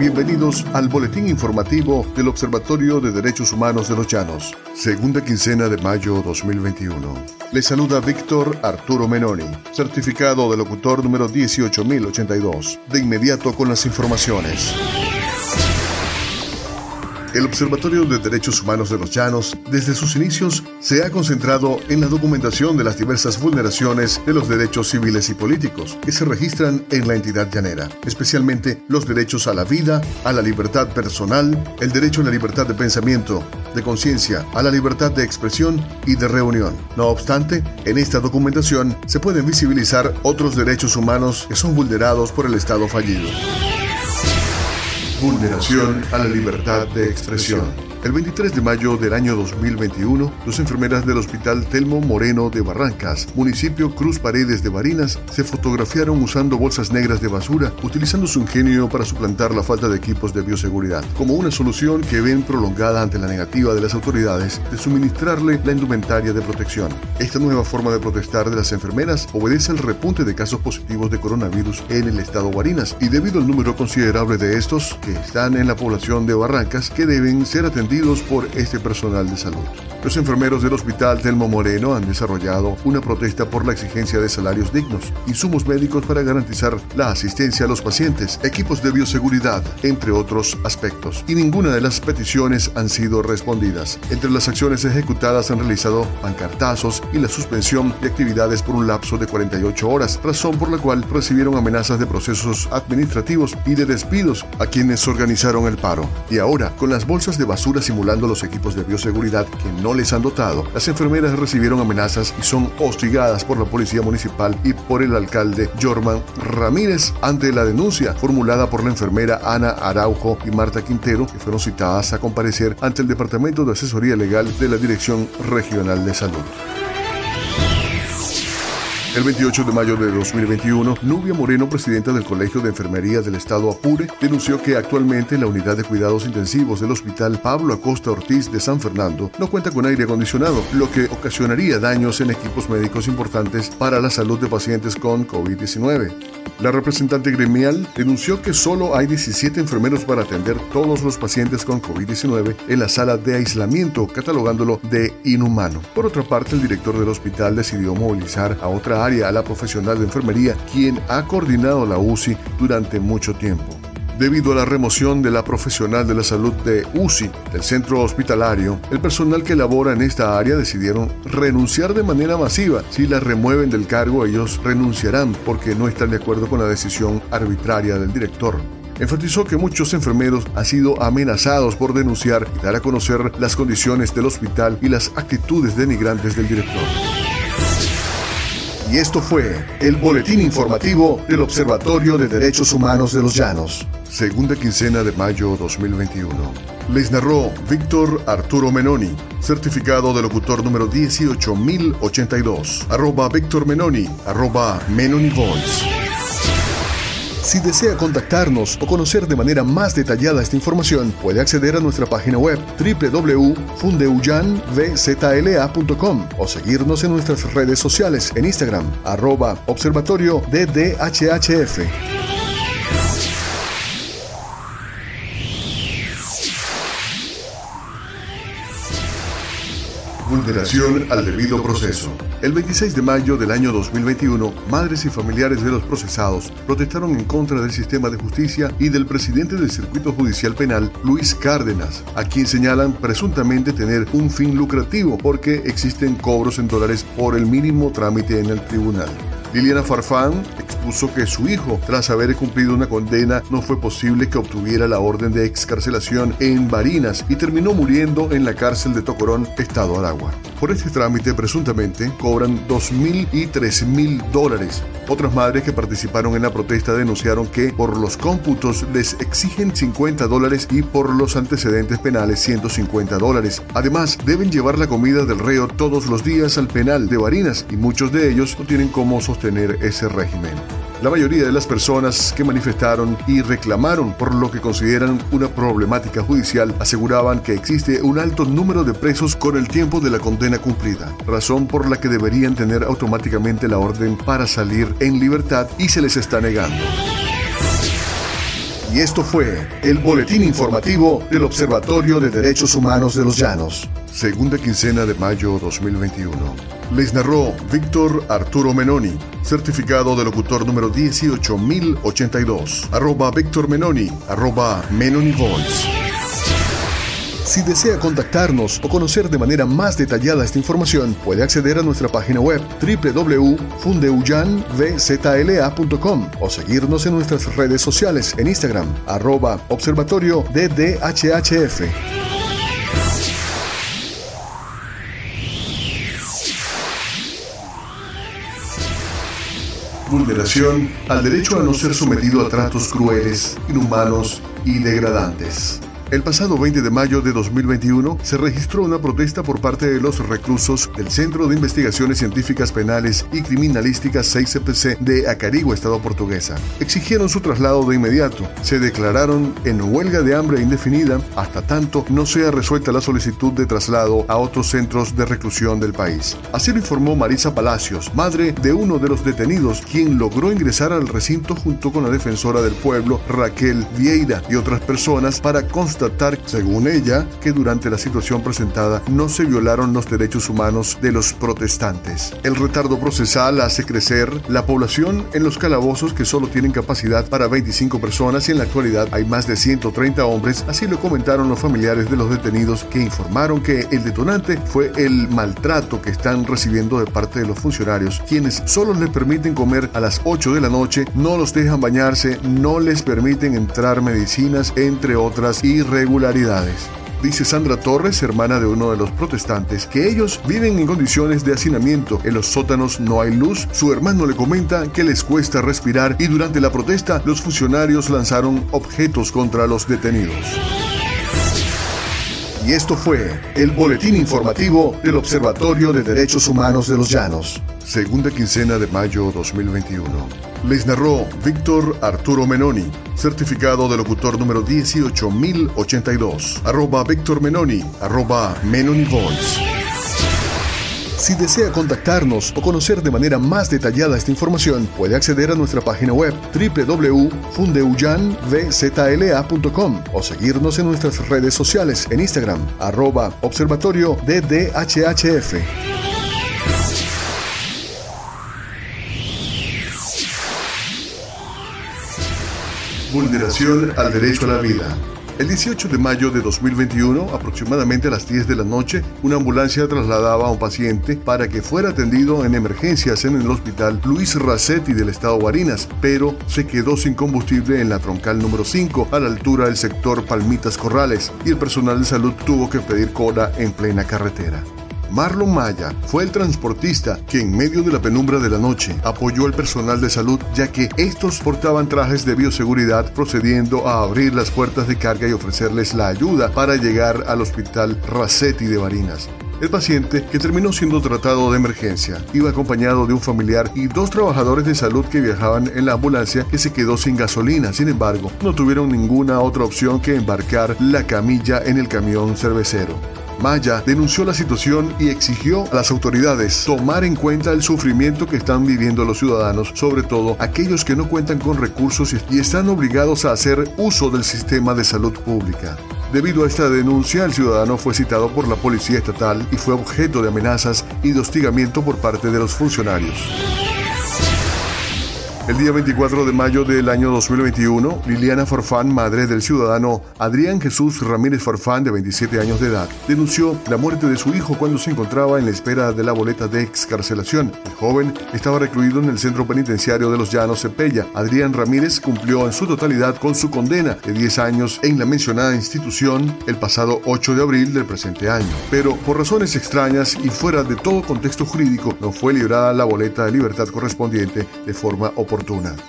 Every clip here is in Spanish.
Bienvenidos al boletín informativo del Observatorio de Derechos Humanos de los Llanos, segunda quincena de mayo 2021. Les saluda Víctor Arturo Menoni, certificado de locutor número 18082. De inmediato con las informaciones. El Observatorio de Derechos Humanos de los Llanos, desde sus inicios, se ha concentrado en la documentación de las diversas vulneraciones de los derechos civiles y políticos que se registran en la entidad llanera, especialmente los derechos a la vida, a la libertad personal, el derecho a la libertad de pensamiento, de conciencia, a la libertad de expresión y de reunión. No obstante, en esta documentación se pueden visibilizar otros derechos humanos que son vulnerados por el Estado fallido. Vulneración a la libertad de expresión. El 23 de mayo del año 2021, dos enfermeras del Hospital Telmo Moreno de Barrancas, municipio Cruz Paredes de Barinas, se fotografiaron usando bolsas negras de basura, utilizando su ingenio para suplantar la falta de equipos de bioseguridad, como una solución que ven prolongada ante la negativa de las autoridades de suministrarle la indumentaria de protección. Esta nueva forma de protestar de las enfermeras obedece al repunte de casos positivos de coronavirus en el estado Barinas y debido al número considerable de estos que están en la población de Barrancas que deben ser atendidos por este personal de salud. Los enfermeros del Hospital Telmo Moreno han desarrollado una protesta por la exigencia de salarios dignos, insumos médicos para garantizar la asistencia a los pacientes, equipos de bioseguridad, entre otros aspectos. Y ninguna de las peticiones han sido respondidas. Entre las acciones ejecutadas han realizado pancartazos y la suspensión de actividades por un lapso de 48 horas, razón por la cual recibieron amenazas de procesos administrativos y de despidos a quienes organizaron el paro. Y ahora, con las bolsas de basura simulando los equipos de bioseguridad que no les han dotado. Las enfermeras recibieron amenazas y son hostigadas por la policía municipal y por el alcalde Jorman Ramírez ante la denuncia formulada por la enfermera Ana Araujo y Marta Quintero, que fueron citadas a comparecer ante el Departamento de Asesoría Legal de la Dirección Regional de Salud. El 28 de mayo de 2021, Nubia Moreno, presidenta del Colegio de Enfermería del Estado Apure, denunció que actualmente la unidad de cuidados intensivos del Hospital Pablo Acosta Ortiz de San Fernando no cuenta con aire acondicionado, lo que ocasionaría daños en equipos médicos importantes para la salud de pacientes con COVID-19. La representante gremial denunció que solo hay 17 enfermeros para atender todos los pacientes con COVID-19 en la sala de aislamiento, catalogándolo de inhumano. Por otra parte, el director del hospital decidió movilizar a otra área a la profesional de enfermería, quien ha coordinado la UCI durante mucho tiempo. Debido a la remoción de la profesional de la salud de UCI del centro hospitalario, el personal que labora en esta área decidieron renunciar de manera masiva. Si la remueven del cargo, ellos renunciarán porque no están de acuerdo con la decisión arbitraria del director enfatizó que muchos enfermeros han sido amenazados por denunciar y dar a conocer las condiciones del hospital y las actitudes denigrantes del director. Y esto fue el boletín informativo del Observatorio de Derechos Humanos de los Llanos, segunda quincena de mayo 2021. Les narró Víctor Arturo Menoni, certificado de locutor número 18082, arroba Víctor Menoni, arroba Menoni Voice. Si desea contactarnos o conocer de manera más detallada esta información, puede acceder a nuestra página web www.fundeuyanvzla.com o seguirnos en nuestras redes sociales en Instagram, arroba observatorio. Vulneración al debido proceso. El 26 de mayo del año 2021, madres y familiares de los procesados protestaron en contra del sistema de justicia y del presidente del Circuito Judicial Penal, Luis Cárdenas, a quien señalan presuntamente tener un fin lucrativo porque existen cobros en dólares por el mínimo trámite en el tribunal. Liliana Farfán expuso que su hijo, tras haber cumplido una condena, no fue posible que obtuviera la orden de excarcelación en Barinas y terminó muriendo en la cárcel de Tocorón, Estado Aragua. Por este trámite, presuntamente, cobran 2.000 y 3.000 dólares. Otras madres que participaron en la protesta denunciaron que por los cómputos les exigen 50 dólares y por los antecedentes penales 150 dólares. Además, deben llevar la comida del reo todos los días al penal de Barinas y muchos de ellos no tienen cómo sostener tener ese régimen. La mayoría de las personas que manifestaron y reclamaron por lo que consideran una problemática judicial aseguraban que existe un alto número de presos con el tiempo de la condena cumplida, razón por la que deberían tener automáticamente la orden para salir en libertad y se les está negando. Y esto fue el boletín informativo del Observatorio de Derechos Humanos de los Llanos. Segunda quincena de mayo 2021. Les narró Víctor Arturo Menoni, certificado de locutor número 18082. Arroba Víctor Menoni, arroba Menoni Voice. Si desea contactarnos o conocer de manera más detallada esta información, puede acceder a nuestra página web www.fundeuyanvzla.com o seguirnos en nuestras redes sociales en Instagram, arroba observatorio DDHHF. Vulneración al derecho a no ser sometido a tratos crueles, inhumanos y degradantes. El pasado 20 de mayo de 2021 se registró una protesta por parte de los reclusos del Centro de Investigaciones Científicas Penales y Criminalísticas 6CPC de Acarigua, Estado portuguesa. Exigieron su traslado de inmediato. Se declararon en huelga de hambre indefinida hasta tanto no sea resuelta la solicitud de traslado a otros centros de reclusión del país. Así lo informó Marisa Palacios, madre de uno de los detenidos, quien logró ingresar al recinto junto con la defensora del pueblo, Raquel Vieira, y otras personas para constatar según ella, que durante la situación presentada no se violaron los derechos humanos de los protestantes. El retardo procesal hace crecer la población en los calabozos que solo tienen capacidad para 25 personas y en la actualidad hay más de 130 hombres, así lo comentaron los familiares de los detenidos que informaron que el detonante fue el maltrato que están recibiendo de parte de los funcionarios, quienes solo les permiten comer a las 8 de la noche, no los dejan bañarse, no les permiten entrar medicinas, entre otras, y irregularidades. Dice Sandra Torres, hermana de uno de los protestantes, que ellos viven en condiciones de hacinamiento. En los sótanos no hay luz. Su hermano le comenta que les cuesta respirar y durante la protesta los funcionarios lanzaron objetos contra los detenidos. Y esto fue el boletín informativo del Observatorio de Derechos Humanos de los Llanos, segunda quincena de mayo 2021. Les narró Víctor Arturo Menoni, certificado de locutor número 18082, arroba Víctor Menoni, arroba Menoni Voice. Si desea contactarnos o conocer de manera más detallada esta información, puede acceder a nuestra página web www.fundeuyanvzla.com o seguirnos en nuestras redes sociales en Instagram, arroba observatorio DDHHF. Vulneración al derecho a la vida. El 18 de mayo de 2021, aproximadamente a las 10 de la noche, una ambulancia trasladaba a un paciente para que fuera atendido en emergencias en el hospital Luis Racetti del estado Barinas, pero se quedó sin combustible en la troncal número 5, a la altura del sector Palmitas Corrales, y el personal de salud tuvo que pedir cola en plena carretera. Marlon Maya fue el transportista que en medio de la penumbra de la noche apoyó al personal de salud ya que estos portaban trajes de bioseguridad procediendo a abrir las puertas de carga y ofrecerles la ayuda para llegar al hospital Racetti de Barinas. El paciente, que terminó siendo tratado de emergencia, iba acompañado de un familiar y dos trabajadores de salud que viajaban en la ambulancia que se quedó sin gasolina. Sin embargo, no tuvieron ninguna otra opción que embarcar la camilla en el camión cervecero. Maya denunció la situación y exigió a las autoridades tomar en cuenta el sufrimiento que están viviendo los ciudadanos, sobre todo aquellos que no cuentan con recursos y están obligados a hacer uso del sistema de salud pública. Debido a esta denuncia, el ciudadano fue citado por la policía estatal y fue objeto de amenazas y de hostigamiento por parte de los funcionarios. El día 24 de mayo del año 2021, Liliana Forfán, madre del ciudadano Adrián Jesús Ramírez Forfán, de 27 años de edad, denunció la muerte de su hijo cuando se encontraba en la espera de la boleta de excarcelación. El joven estaba recluido en el centro penitenciario de los Llanos Cepella. Adrián Ramírez cumplió en su totalidad con su condena de 10 años en la mencionada institución el pasado 8 de abril del presente año. Pero por razones extrañas y fuera de todo contexto jurídico, no fue librada la boleta de libertad correspondiente de forma oportuna.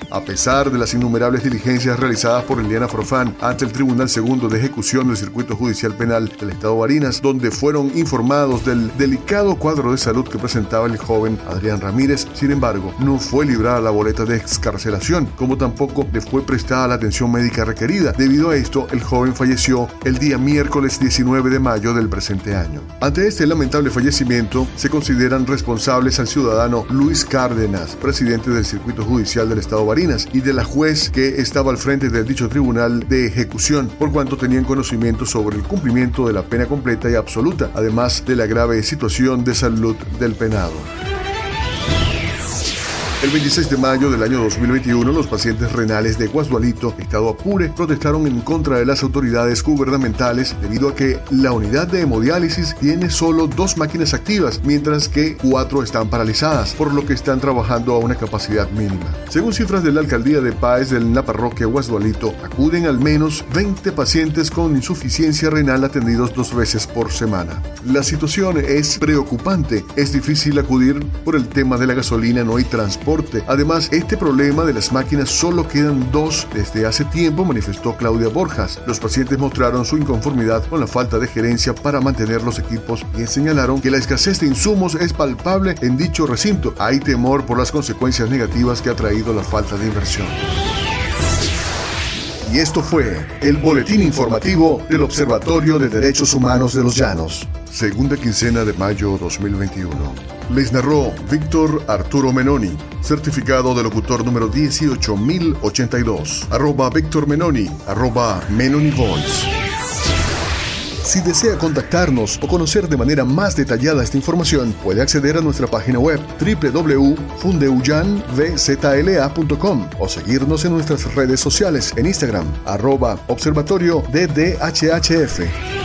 A pesar de las innumerables diligencias realizadas por Eliana Forfán ante el Tribunal Segundo de Ejecución del Circuito Judicial Penal del Estado Barinas, donde fueron informados del delicado cuadro de salud que presentaba el joven Adrián Ramírez, sin embargo, no fue librada la boleta de excarcelación, como tampoco le fue prestada la atención médica requerida. Debido a esto, el joven falleció el día miércoles 19 de mayo del presente año. Ante este lamentable fallecimiento, se consideran responsables al ciudadano Luis Cárdenas, presidente del Circuito Judicial Del Estado Barinas y de la juez que estaba al frente de dicho tribunal de ejecución, por cuanto tenían conocimiento sobre el cumplimiento de la pena completa y absoluta, además de la grave situación de salud del penado. El 26 de mayo del año 2021, los pacientes renales de Guasdualito, Estado Apure, protestaron en contra de las autoridades gubernamentales debido a que la unidad de hemodiálisis tiene solo dos máquinas activas, mientras que cuatro están paralizadas, por lo que están trabajando a una capacidad mínima. Según cifras de la alcaldía de Páez de la parroquia Guasdualito, acuden al menos 20 pacientes con insuficiencia renal atendidos dos veces por semana. La situación es preocupante, es difícil acudir por el tema de la gasolina, no hay Además, este problema de las máquinas solo quedan dos desde hace tiempo, manifestó Claudia Borjas. Los pacientes mostraron su inconformidad con la falta de gerencia para mantener los equipos y señalaron que la escasez de insumos es palpable en dicho recinto. Hay temor por las consecuencias negativas que ha traído la falta de inversión. Y esto fue el boletín informativo del Observatorio de Derechos Humanos de los Llanos. Segunda quincena de mayo 2021. Les narró Víctor Arturo Menoni, certificado de locutor número 18082. Arroba Víctor Menoni, arroba Menoni Voice. Si desea contactarnos o conocer de manera más detallada esta información, puede acceder a nuestra página web www.fundeuyanvzla.com o seguirnos en nuestras redes sociales en Instagram, arroba observatorio DDHHF.